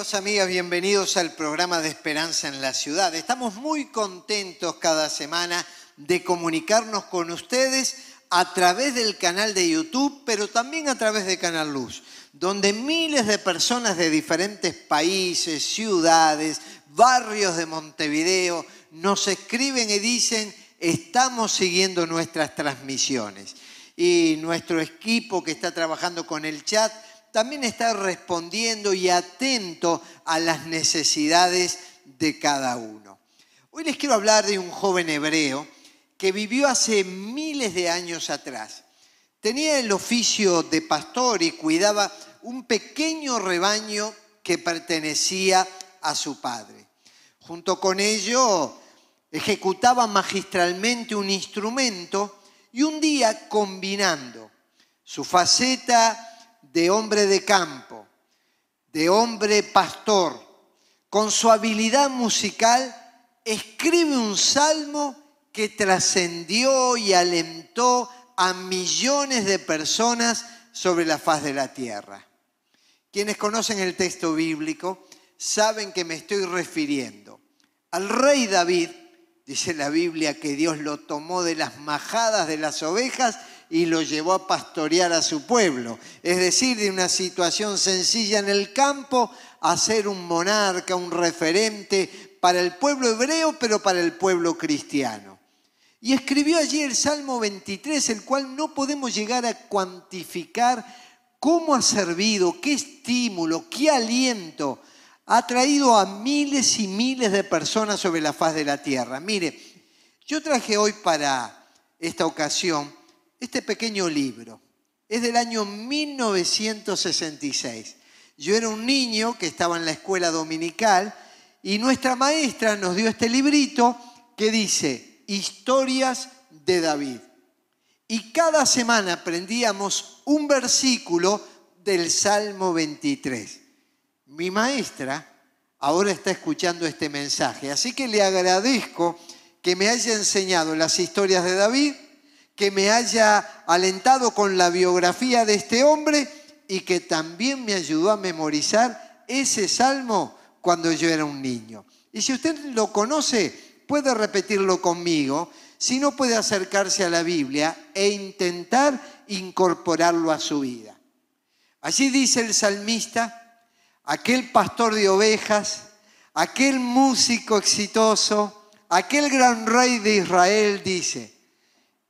Amigos, amigas, bienvenidos al programa de Esperanza en la Ciudad. Estamos muy contentos cada semana de comunicarnos con ustedes a través del canal de YouTube, pero también a través de Canal Luz, donde miles de personas de diferentes países, ciudades, barrios de Montevideo nos escriben y dicen, estamos siguiendo nuestras transmisiones. Y nuestro equipo que está trabajando con el chat también está respondiendo y atento a las necesidades de cada uno. Hoy les quiero hablar de un joven hebreo que vivió hace miles de años atrás. Tenía el oficio de pastor y cuidaba un pequeño rebaño que pertenecía a su padre. Junto con ello, ejecutaba magistralmente un instrumento y un día combinando su faceta de hombre de campo, de hombre pastor, con su habilidad musical, escribe un salmo que trascendió y alentó a millones de personas sobre la faz de la tierra. Quienes conocen el texto bíblico saben que me estoy refiriendo al rey David, dice la Biblia que Dios lo tomó de las majadas de las ovejas y lo llevó a pastorear a su pueblo. Es decir, de una situación sencilla en el campo a ser un monarca, un referente para el pueblo hebreo, pero para el pueblo cristiano. Y escribió allí el Salmo 23, el cual no podemos llegar a cuantificar cómo ha servido, qué estímulo, qué aliento ha traído a miles y miles de personas sobre la faz de la tierra. Mire, yo traje hoy para esta ocasión este pequeño libro. Es del año 1966. Yo era un niño que estaba en la escuela dominical y nuestra maestra nos dio este librito que dice Historias de David. Y cada semana aprendíamos un versículo del Salmo 23. Mi maestra ahora está escuchando este mensaje, así que le agradezco que me haya enseñado las historias de David que me haya alentado con la biografía de este hombre y que también me ayudó a memorizar ese salmo cuando yo era un niño. Y si usted lo conoce, puede repetirlo conmigo, si no puede acercarse a la Biblia e intentar incorporarlo a su vida. Allí dice el salmista, aquel pastor de ovejas, aquel músico exitoso, aquel gran rey de Israel dice,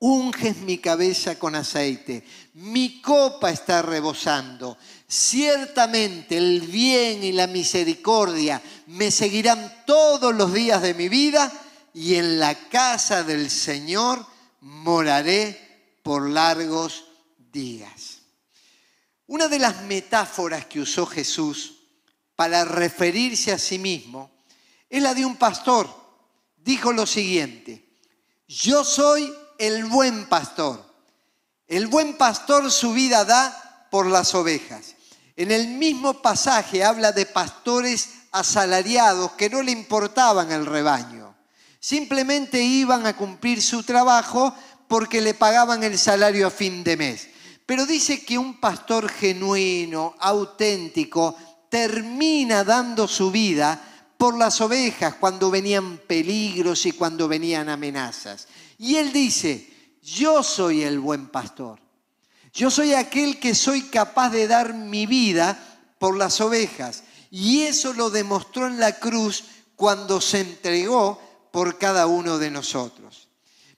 unges mi cabeza con aceite, mi copa está rebosando. Ciertamente el bien y la misericordia me seguirán todos los días de mi vida y en la casa del Señor moraré por largos días. Una de las metáforas que usó Jesús para referirse a sí mismo es la de un pastor. Dijo lo siguiente, yo soy el buen pastor. El buen pastor su vida da por las ovejas. En el mismo pasaje habla de pastores asalariados que no le importaban el rebaño. Simplemente iban a cumplir su trabajo porque le pagaban el salario a fin de mes. Pero dice que un pastor genuino, auténtico, termina dando su vida por las ovejas cuando venían peligros y cuando venían amenazas. Y él dice, yo soy el buen pastor. Yo soy aquel que soy capaz de dar mi vida por las ovejas. Y eso lo demostró en la cruz cuando se entregó por cada uno de nosotros.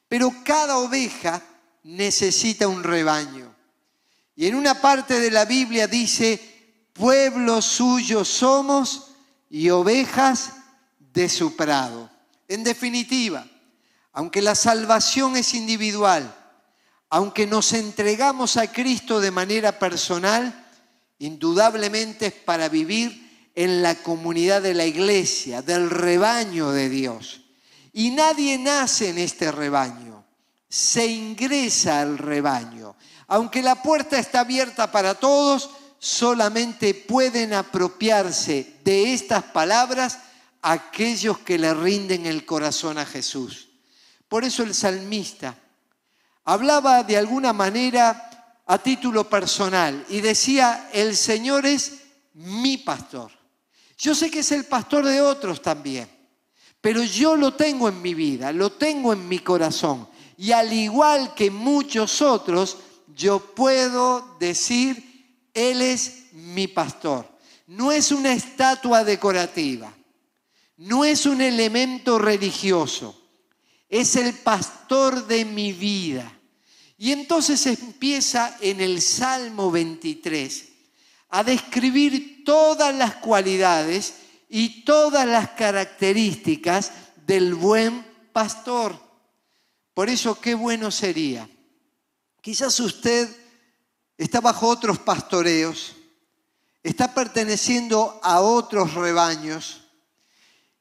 Pero cada oveja necesita un rebaño. Y en una parte de la Biblia dice, pueblo suyo somos y ovejas de su prado. En definitiva, aunque la salvación es individual, aunque nos entregamos a Cristo de manera personal, indudablemente es para vivir en la comunidad de la iglesia, del rebaño de Dios. Y nadie nace en este rebaño, se ingresa al rebaño. Aunque la puerta está abierta para todos, solamente pueden apropiarse de estas palabras aquellos que le rinden el corazón a Jesús. Por eso el salmista hablaba de alguna manera a título personal y decía, el Señor es mi pastor. Yo sé que es el pastor de otros también, pero yo lo tengo en mi vida, lo tengo en mi corazón. Y al igual que muchos otros, yo puedo decir, Él es mi pastor. No es una estatua decorativa, no es un elemento religioso, es el pastor de mi vida. Y entonces empieza en el Salmo 23 a describir todas las cualidades y todas las características del buen pastor. Por eso qué bueno sería. Quizás usted está bajo otros pastoreos, está perteneciendo a otros rebaños.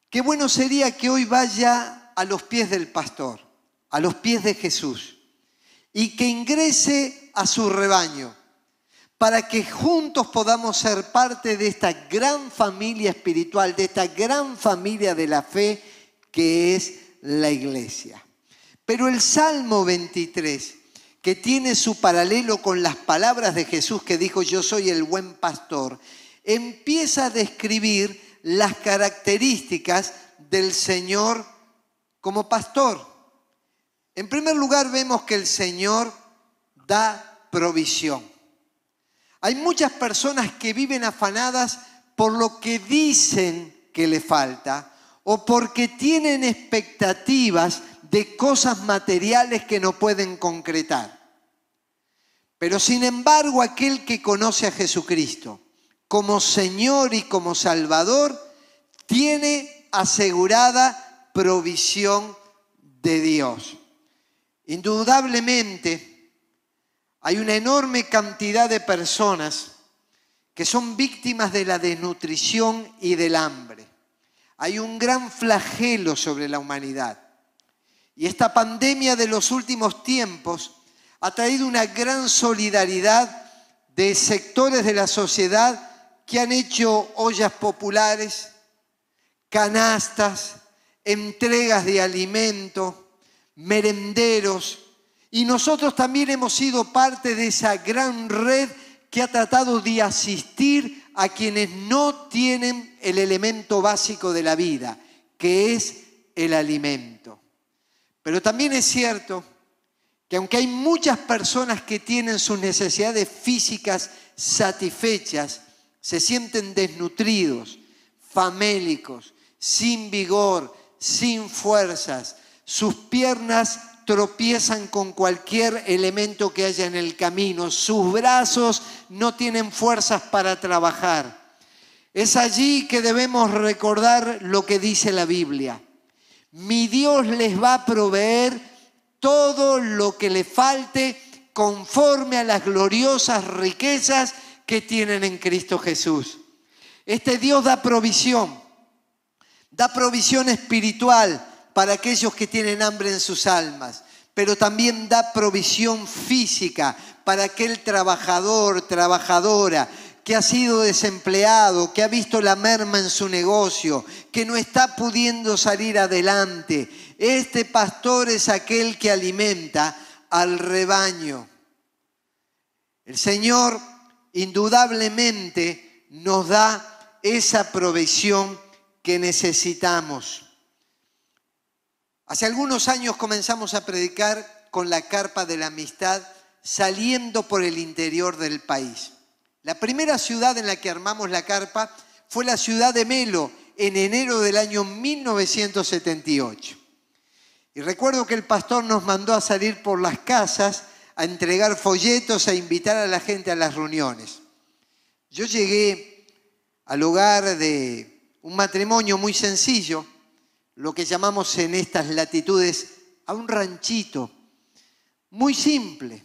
Qué bueno sería que hoy vaya a los pies del pastor, a los pies de Jesús, y que ingrese a su rebaño para que juntos podamos ser parte de esta gran familia espiritual, de esta gran familia de la fe que es la iglesia. Pero el Salmo 23, que tiene su paralelo con las palabras de Jesús que dijo, yo soy el buen pastor, empieza a describir las características del Señor como pastor. En primer lugar, vemos que el Señor da provisión. Hay muchas personas que viven afanadas por lo que dicen que le falta o porque tienen expectativas de cosas materiales que no pueden concretar. Pero sin embargo, aquel que conoce a Jesucristo como Señor y como Salvador, tiene asegurada provisión de Dios. Indudablemente, hay una enorme cantidad de personas que son víctimas de la desnutrición y del hambre. Hay un gran flagelo sobre la humanidad. Y esta pandemia de los últimos tiempos ha traído una gran solidaridad de sectores de la sociedad que han hecho ollas populares, canastas, entregas de alimento, merenderos, y nosotros también hemos sido parte de esa gran red que ha tratado de asistir a quienes no tienen el elemento básico de la vida, que es el alimento. Pero también es cierto que aunque hay muchas personas que tienen sus necesidades físicas satisfechas, se sienten desnutridos, famélicos, sin vigor, sin fuerzas, sus piernas tropiezan con cualquier elemento que haya en el camino, sus brazos no tienen fuerzas para trabajar. Es allí que debemos recordar lo que dice la Biblia. Mi Dios les va a proveer todo lo que le falte conforme a las gloriosas riquezas que tienen en Cristo Jesús. Este Dios da provisión, da provisión espiritual, para aquellos que tienen hambre en sus almas, pero también da provisión física para aquel trabajador, trabajadora que ha sido desempleado, que ha visto la merma en su negocio, que no está pudiendo salir adelante. Este pastor es aquel que alimenta al rebaño. El Señor indudablemente nos da esa provisión que necesitamos. Hace algunos años comenzamos a predicar con la carpa de la amistad saliendo por el interior del país. La primera ciudad en la que armamos la carpa fue la ciudad de Melo en enero del año 1978. Y recuerdo que el pastor nos mandó a salir por las casas a entregar folletos, a invitar a la gente a las reuniones. Yo llegué al hogar de un matrimonio muy sencillo, lo que llamamos en estas latitudes a un ranchito muy simple.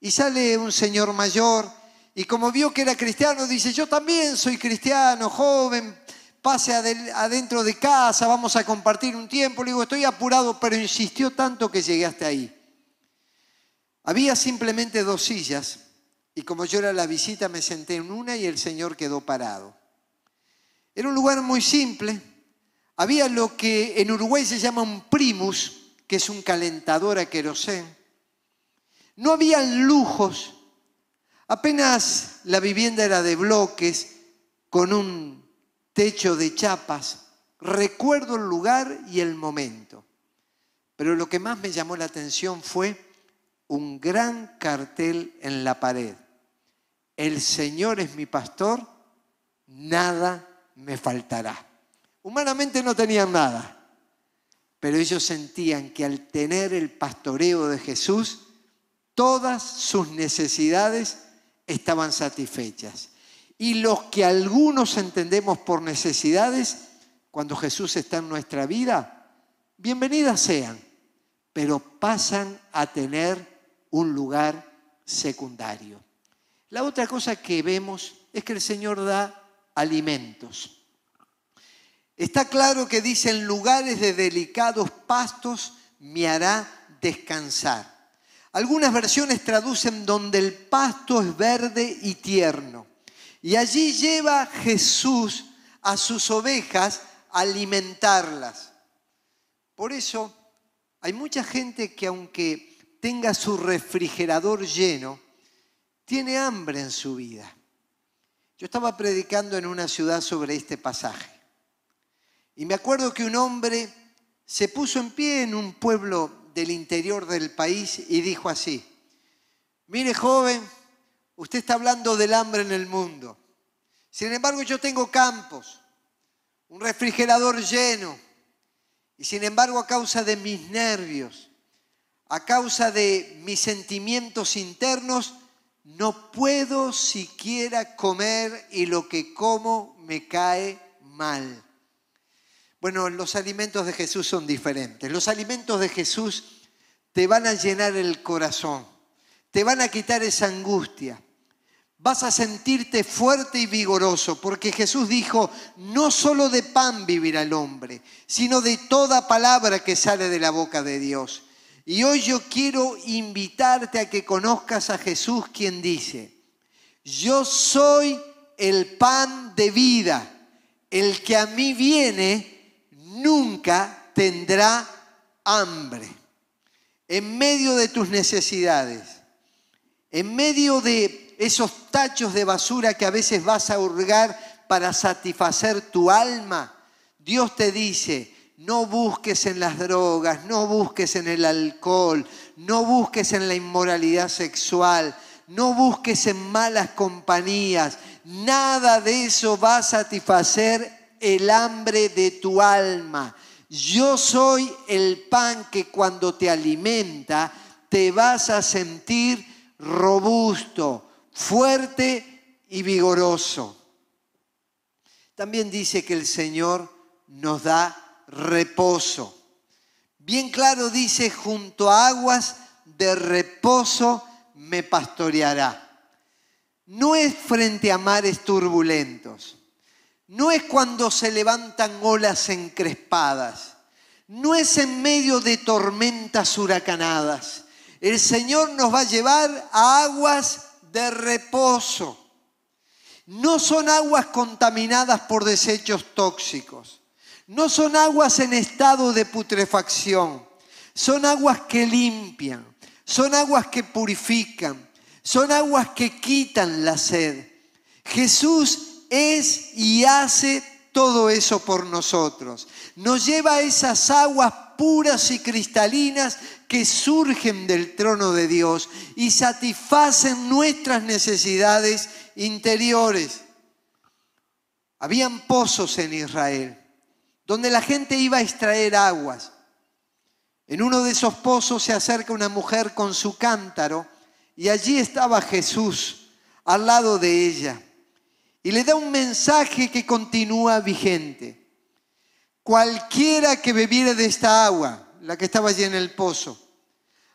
Y sale un señor mayor Y como vio que era cristiano, dice, yo también soy cristiano, joven, pase adentro de casa, vamos a compartir un tiempo. Le digo, estoy apurado, pero insistió tanto que llegué hasta ahí. Había simplemente dos sillas y como yo era la visita me senté en una y el Señor quedó parado. Era un lugar muy simple. Había lo que en Uruguay se llama un primus, que es un calentador a querosén. No habían lujos. Apenas la vivienda era de bloques con un techo de chapas. Recuerdo el lugar y el momento. Pero lo que más me llamó la atención fue un gran cartel en la pared. El Señor es mi pastor, nada me faltará. Humanamente no tenían nada, pero ellos sentían que al tener el pastoreo de Jesús, todas sus necesidades estaban satisfechas. Y los que algunos entendemos por necesidades, cuando Jesús está en nuestra vida, bienvenidas sean, pero pasan a tener un lugar secundario. La otra cosa que vemos es que el Señor da alimentos. Está claro que dice, en lugares de delicados pastos me hará descansar. Algunas versiones traducen donde el pasto es verde y tierno. Y allí lleva Jesús a sus ovejas a alimentarlas. Por eso hay mucha gente que aunque tenga su refrigerador lleno, tiene hambre en su vida. Yo estaba predicando en una ciudad sobre este pasaje y me acuerdo que un hombre se puso en pie en un pueblo del interior del país y dijo así, mire joven, usted está hablando del hambre en el mundo. Sin embargo, yo tengo campos, un refrigerador lleno, y sin embargo, a causa de mis nervios, a causa de mis sentimientos internos, no puedo siquiera comer y lo que como me cae mal. Bueno, los alimentos de Jesús son diferentes. Los alimentos de Jesús te van a llenar el corazón, te van a quitar esa angustia. Vas a sentirte fuerte y vigoroso, porque Jesús dijo, no solo de pan vivirá el hombre, sino de toda palabra que sale de la boca de Dios. Y hoy yo quiero invitarte a que conozcas a Jesús quien dice, yo soy el pan de vida, el que a mí viene nunca tendrá hambre. En medio de tus necesidades, en medio de esos tachos de basura que a veces vas a hurgar para satisfacer tu alma, Dios te dice, no busques en las drogas, no busques en el alcohol, no busques en la inmoralidad sexual, no busques en malas compañías. Nada de eso va a satisfacer el hambre de tu alma. Yo soy el pan que cuando te alimenta te vas a sentir robusto, fuerte y vigoroso. También dice que el Señor nos da reposo. Bien claro dice, junto a aguas de reposo me pastoreará. No es frente a mares turbulentos. No es cuando se levantan olas encrespadas. No es en medio de tormentas huracanadas. El Señor nos va a llevar a aguas de reposo. No son aguas contaminadas por desechos tóxicos. No son aguas en estado de putrefacción, son aguas que limpian, son aguas que purifican, son aguas que quitan la sed. Jesús es y hace todo eso por nosotros. Nos lleva a esas aguas puras y cristalinas que surgen del trono de Dios y satisfacen nuestras necesidades interiores. Habían pozos en Israel donde la gente iba a extraer aguas. En uno de esos pozos se acerca una mujer con su cántaro y allí estaba Jesús al lado de ella y le da un mensaje que continúa vigente. Cualquiera que bebiere de esta agua, la que estaba allí en el pozo,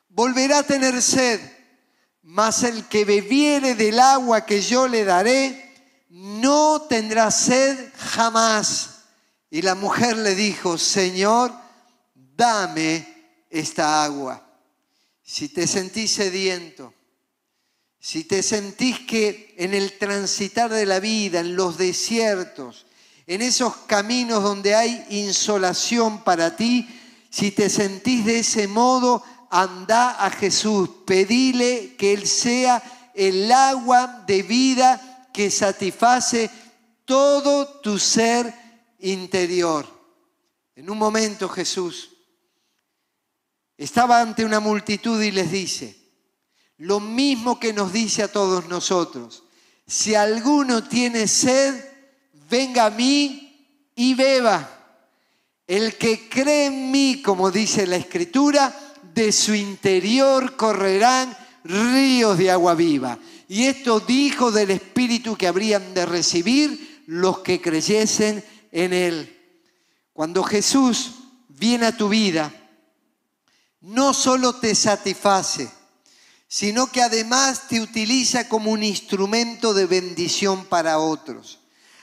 volverá a tener sed, mas el que bebiere del agua que yo le daré, no tendrá sed jamás. Y la mujer le dijo, Señor, dame esta agua. Si te sentís sediento, si te sentís que en el transitar de la vida, en los desiertos, en esos caminos donde hay insolación para ti, si te sentís de ese modo, anda a Jesús, pedile que Él sea el agua de vida que satisface todo tu ser interior. En un momento Jesús estaba ante una multitud y les dice, lo mismo que nos dice a todos nosotros, si alguno tiene sed, venga a mí y beba. El que cree en mí, como dice la Escritura, de su interior correrán ríos de agua viva. Y esto dijo del Espíritu que habrían de recibir los que creyesen en Él. Cuando Jesús viene a tu vida, no solo te satisface, sino que además te utiliza como un instrumento de bendición para otros.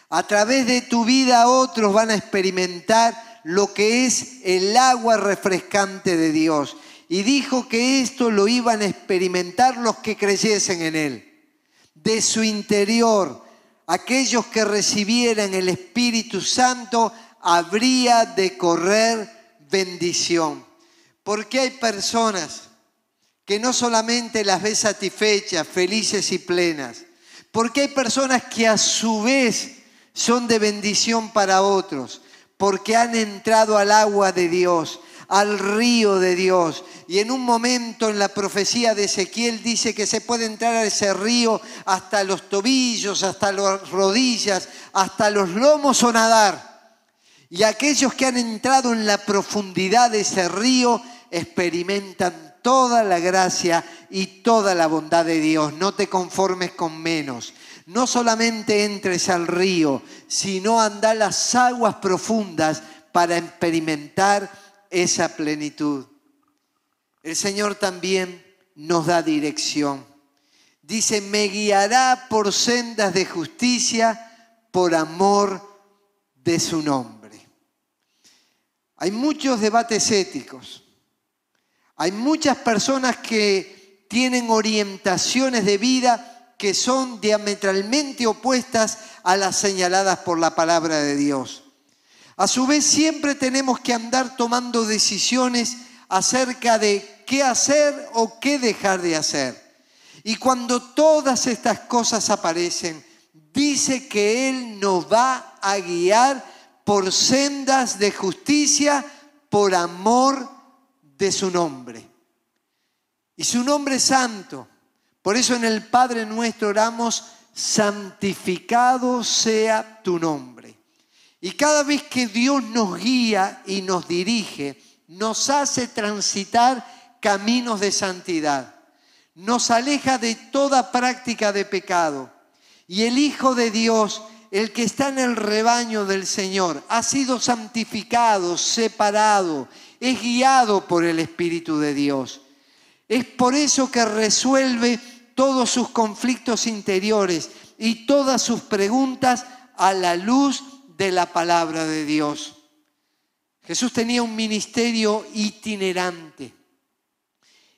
A través de tu vida otros van a experimentar lo que es el agua refrescante de Dios y dijo que esto lo iban a experimentar los que creyesen en Él. De su interior, aquellos que recibieran el Espíritu Santo, habría de correr bendición. Porque hay personas que no solamente las ves satisfechas, felices y plenas, porque hay personas que a su vez son de bendición para otros, porque han entrado al agua de Dios, al río de Dios. Y en un momento en la profecía de Ezequiel dice que se puede entrar a ese río hasta los tobillos, hasta las rodillas, hasta los lomos o nadar. Y aquellos que han entrado en la profundidad de ese río experimentan toda la gracia y toda la bondad de Dios. No te conformes con menos. No solamente entres al río, sino anda las aguas profundas para experimentar esa plenitud. El Señor también nos da dirección. Dice, me guiará por sendas de justicia por amor de su nombre. Hay muchos debates éticos. Hay muchas personas que tienen orientaciones de vida que son diametralmente opuestas a las señaladas por la palabra de Dios. A su vez, siempre tenemos que andar tomando decisiones acerca de qué hacer o qué dejar de hacer. Y cuando todas estas cosas aparecen, dice que Él nos va a guiar por sendas de justicia, por amor de su nombre. Y su nombre es santo. Por eso en el Padre nuestro oramos, santificado sea tu nombre. Y cada vez que Dios nos guía y nos dirige, nos hace transitar caminos de santidad. Nos aleja de toda práctica de pecado. Y el Hijo de Dios, el que está en el rebaño del Señor, ha sido santificado, separado, es guiado por el Espíritu de Dios. Es por eso que resuelve todos sus conflictos interiores y todas sus preguntas a la luz de la palabra de Dios. Jesús tenía un ministerio itinerante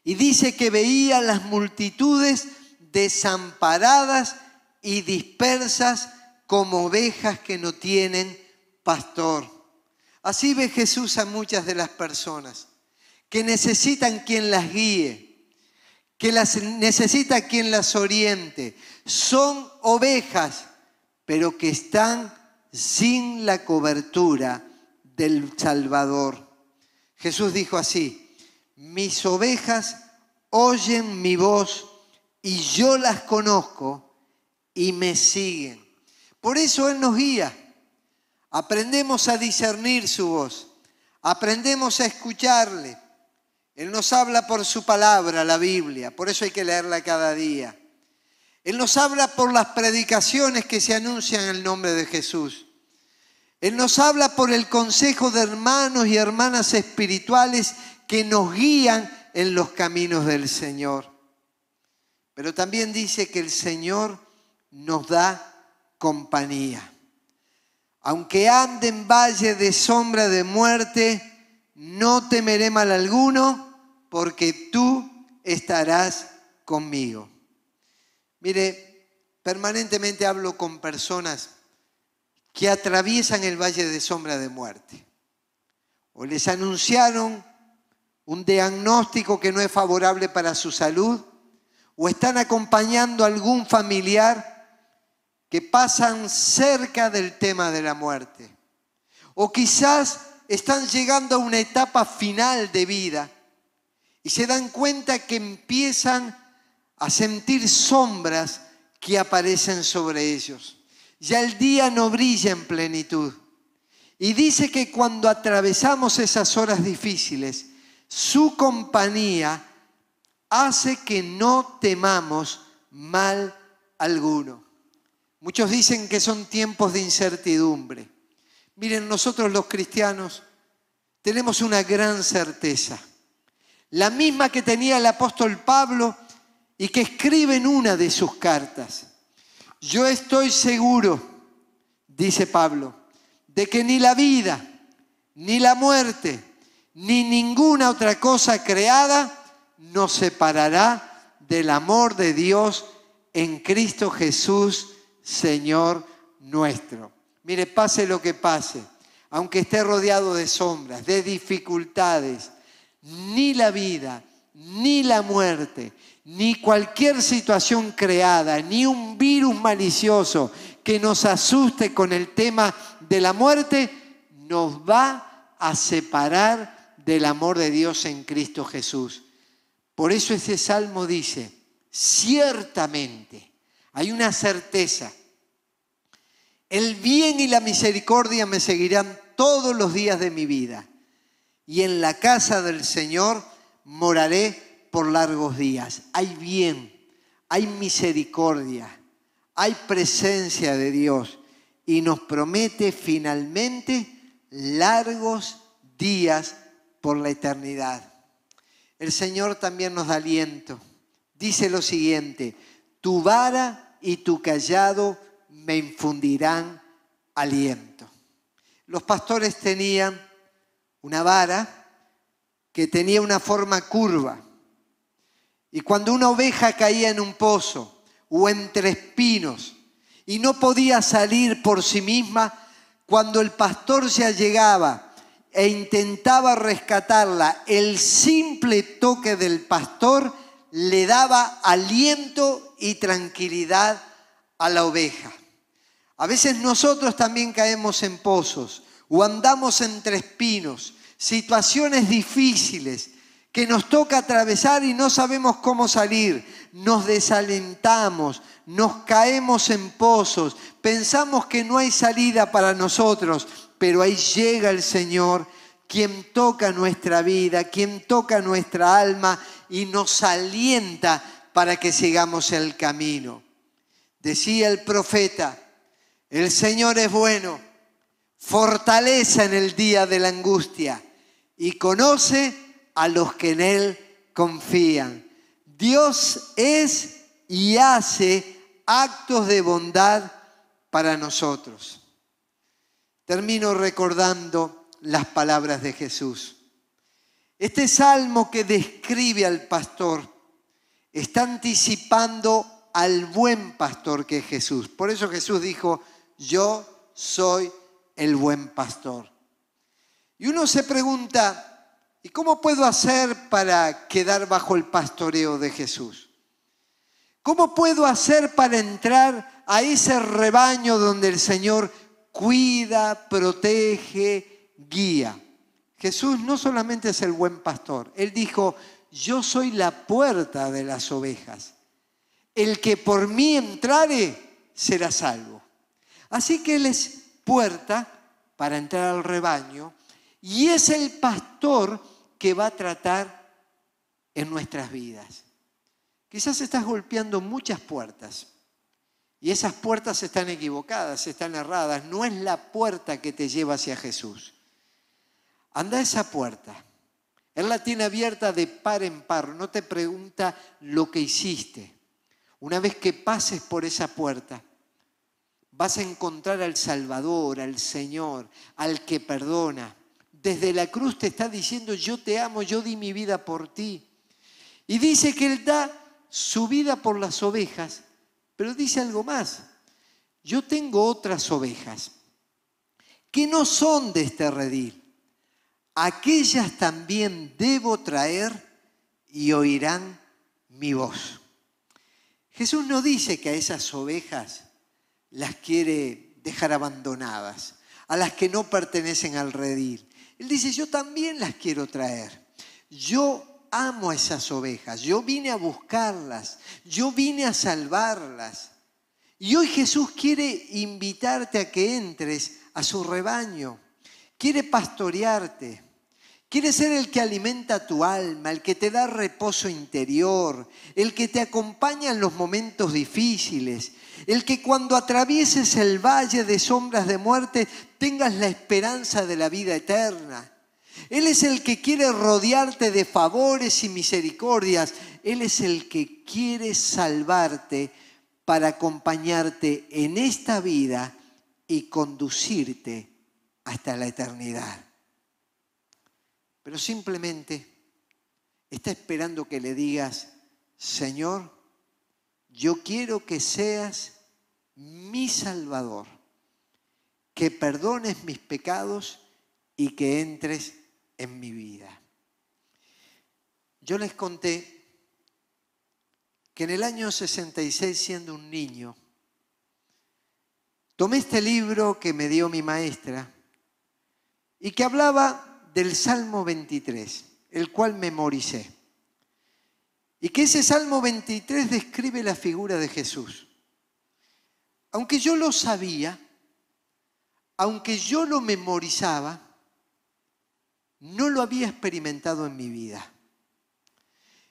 y dice que veía las multitudes desamparadas y dispersas como ovejas que no tienen pastor. Así ve Jesús a muchas de las personas que necesitan quien las guíe, que las necesita quien las oriente. Son ovejas, pero que están sin la cobertura del Salvador. Jesús dijo así, mis ovejas oyen mi voz y yo las conozco y me siguen. Por eso Él nos guía. Aprendemos a discernir su voz, aprendemos a escucharle. Él nos habla por su palabra, la Biblia, por eso hay que leerla cada día. Él nos habla por las predicaciones que se anuncian en el nombre de Jesús. Él nos habla por el consejo de hermanos y hermanas espirituales que nos guían en los caminos del Señor. pero también dice que el Señor nos da compañía. Aunque ande en valle de sombra de muerte, no temeré mal alguno, porque tú estarás conmigo. Mire, permanentemente hablo con personas que atraviesan el valle de sombra de muerte. O les anunciaron un diagnóstico que no es favorable para su salud, o están acompañando a algún familiar que pasan cerca del tema de la muerte. O quizás están llegando a una etapa final de vida y se dan cuenta que empiezan a sentir sombras que aparecen sobre ellos. Ya el día no brilla en plenitud. Y dice que cuando atravesamos esas horas difíciles, su compañía hace que no temamos mal alguno. Muchos dicen que son tiempos de incertidumbre. Miren, nosotros los cristianos tenemos una gran certeza, la misma que tenía el apóstol Pablo y que escribe en una de sus cartas. Yo estoy seguro, dice Pablo, de que ni la vida, ni la muerte, ni ninguna otra cosa creada nos separará del amor de Dios en Cristo Jesús, Señor nuestro. Mire, pase lo que pase, aunque esté rodeado de sombras, de dificultades, ni la vida, ni la muerte, ni cualquier situación creada, ni un virus malicioso que nos asuste con el tema de la muerte, nos va a separar del amor de Dios en Cristo Jesús. Por eso ese salmo dice, ciertamente, hay una certeza, el bien y la misericordia me seguirán todos los días de mi vida. Y en la casa del Señor moraré por largos días. Hay bien, hay misericordia, hay presencia de Dios. Y nos promete finalmente largos días por la eternidad. El Señor también nos da aliento. Dice lo siguiente, tu vara y tu callado me infundirán aliento. Los pastores tenían una vara que tenía una forma curva. Y cuando una oveja caía en un pozo o entre espinos y no podía salir por sí misma, cuando el pastor ya llegaba e intentaba rescatarla, el simple toque del pastor le daba aliento y tranquilidad a la oveja. A veces nosotros también caemos en pozos o andamos entre espinos, situaciones difíciles que nos toca atravesar y no sabemos cómo salir. Nos desalentamos, nos caemos en pozos, pensamos que no hay salida para nosotros, pero ahí llega el Señor, quien toca nuestra vida, quien toca nuestra alma y nos alienta para que sigamos el camino. Decía el profeta, el Señor es bueno, fortaleza en el día de la angustia y conoce a los que en Él confían. Dios es y hace actos de bondad para nosotros. Termino recordando las palabras de Jesús. Este salmo que describe al pastor está anticipando al buen pastor que es Jesús. Por eso Jesús dijo, yo soy el buen pastor. Y uno se pregunta, ¿y cómo puedo hacer para quedar bajo el pastoreo de Jesús? ¿Cómo puedo hacer para entrar a ese rebaño donde el Señor cuida, protege, guía? Jesús no solamente es el buen pastor, Él dijo, yo soy la puerta de las ovejas. El que por mí entrare será salvo. Así que Él es puerta para entrar al rebaño y es el pastor que va a tratar en nuestras vidas. Quizás estás golpeando muchas puertas y esas puertas están equivocadas, están erradas. No es la puerta que te lleva hacia Jesús. Anda a esa puerta. Él la tiene abierta de par en par. No te pregunta lo que hiciste. Una vez que pases por esa puerta, vas a encontrar al Salvador, al Señor, al que perdona. Desde la cruz te está diciendo, yo te amo, yo di mi vida por ti. Y dice que Él da su vida por las ovejas, pero dice algo más. Yo tengo otras ovejas que no son de este redil. Aquellas también debo traer y oirán mi voz. Jesús no dice que a esas ovejas las quiere dejar abandonadas, a las que no pertenecen al redil. Él dice, yo también las quiero traer. Yo amo a esas ovejas, yo vine a buscarlas, yo vine a salvarlas. Y hoy Jesús quiere invitarte a que entres a su rebaño, quiere pastorearte, quiere ser el que alimenta tu alma, el que te da reposo interior, el que te acompaña en los momentos difíciles, el que cuando atravieses el valle de sombras de muerte tengas la esperanza de la vida eterna. Él es el que quiere rodearte de favores y misericordias. Él es el que quiere salvarte para acompañarte en esta vida y conducirte hasta la eternidad. Pero simplemente está esperando que le digas, Señor, yo quiero que seas mi Salvador, que perdones mis pecados y que entres en mi vida. Yo les conté que en el año 66, siendo un niño, tomé este libro que me dio mi maestra y que hablaba del Salmo 23, el cual memoricé. Y que ese Salmo 23 describe la figura de Jesús. Aunque yo lo sabía, aunque yo lo memorizaba, no lo había experimentado en mi vida.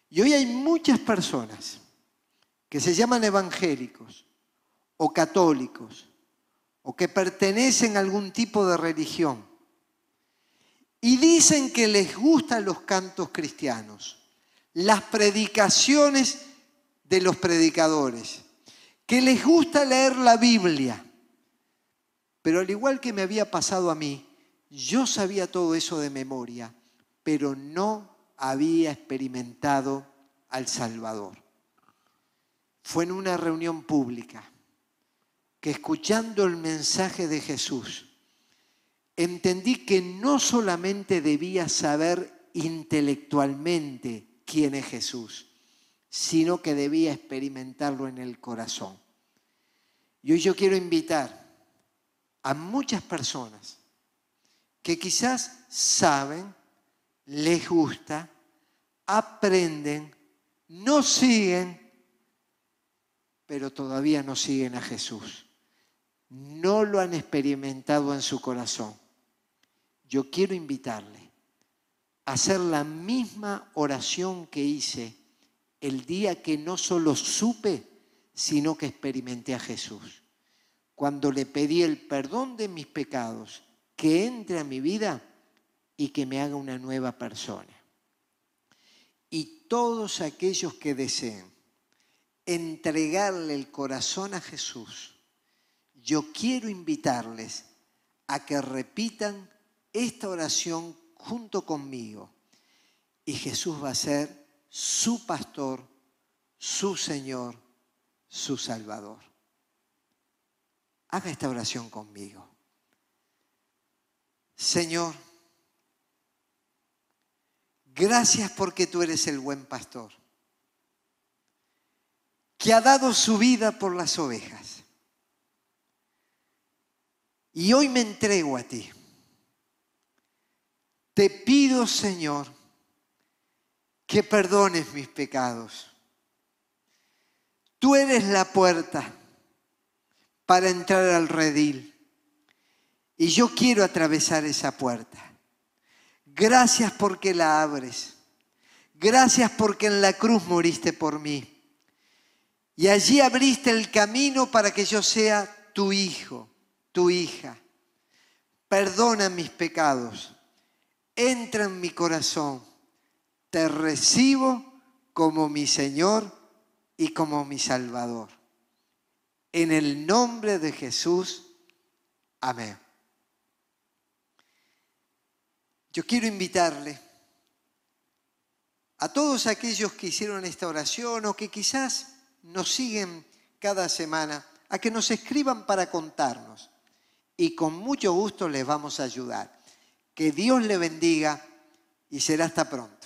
Y hoy hay muchas personas que se llaman evangélicos o católicos o que pertenecen a algún tipo de religión y dicen que les gustan los cantos cristianos, las predicaciones de los predicadores, que les gusta leer la Biblia. Pero al igual que me había pasado a mí, yo sabía todo eso de memoria, pero no había experimentado al Salvador. Fue en una reunión pública que escuchando el mensaje de Jesús, entendí que no solamente debía saber intelectualmente quién es Jesús, sino que debía experimentarlo en el corazón. Y hoy yo quiero invitar a muchas personas que quizás saben, les gusta, aprenden, no siguen, pero todavía no siguen a Jesús. No lo han experimentado en su corazón. Yo quiero invitarle hacer la misma oración que hice el día que no solo supe, sino que experimenté a Jesús. Cuando le pedí el perdón de mis pecados que entre a mi vida y que me haga una nueva persona. Y todos aquellos que deseen entregarle el corazón a Jesús, yo quiero invitarles a que repitan esta oración junto conmigo. Y Jesús va a ser su pastor, su Señor, su Salvador. Haga esta oración conmigo. Señor, gracias porque tú eres el buen pastor, que ha dado su vida por las ovejas. Y hoy me entrego a ti. Te pido, Señor, que perdones mis pecados. Tú eres la puerta para entrar al redil. Y yo quiero atravesar esa puerta. Gracias porque la abres. Gracias porque en la cruz moriste por mí. Y allí abriste el camino para que yo sea tu hijo, tu hija. Perdona mis pecados. Entra en mi corazón. Te recibo como mi Señor y como mi Salvador. En el nombre de Jesús, amén. Yo quiero invitarle a todos aquellos que hicieron esta oración o que quizás nos siguen cada semana, a que nos escriban para contarnos. Y con mucho gusto les vamos a ayudar. Que Dios le bendiga y será hasta pronto.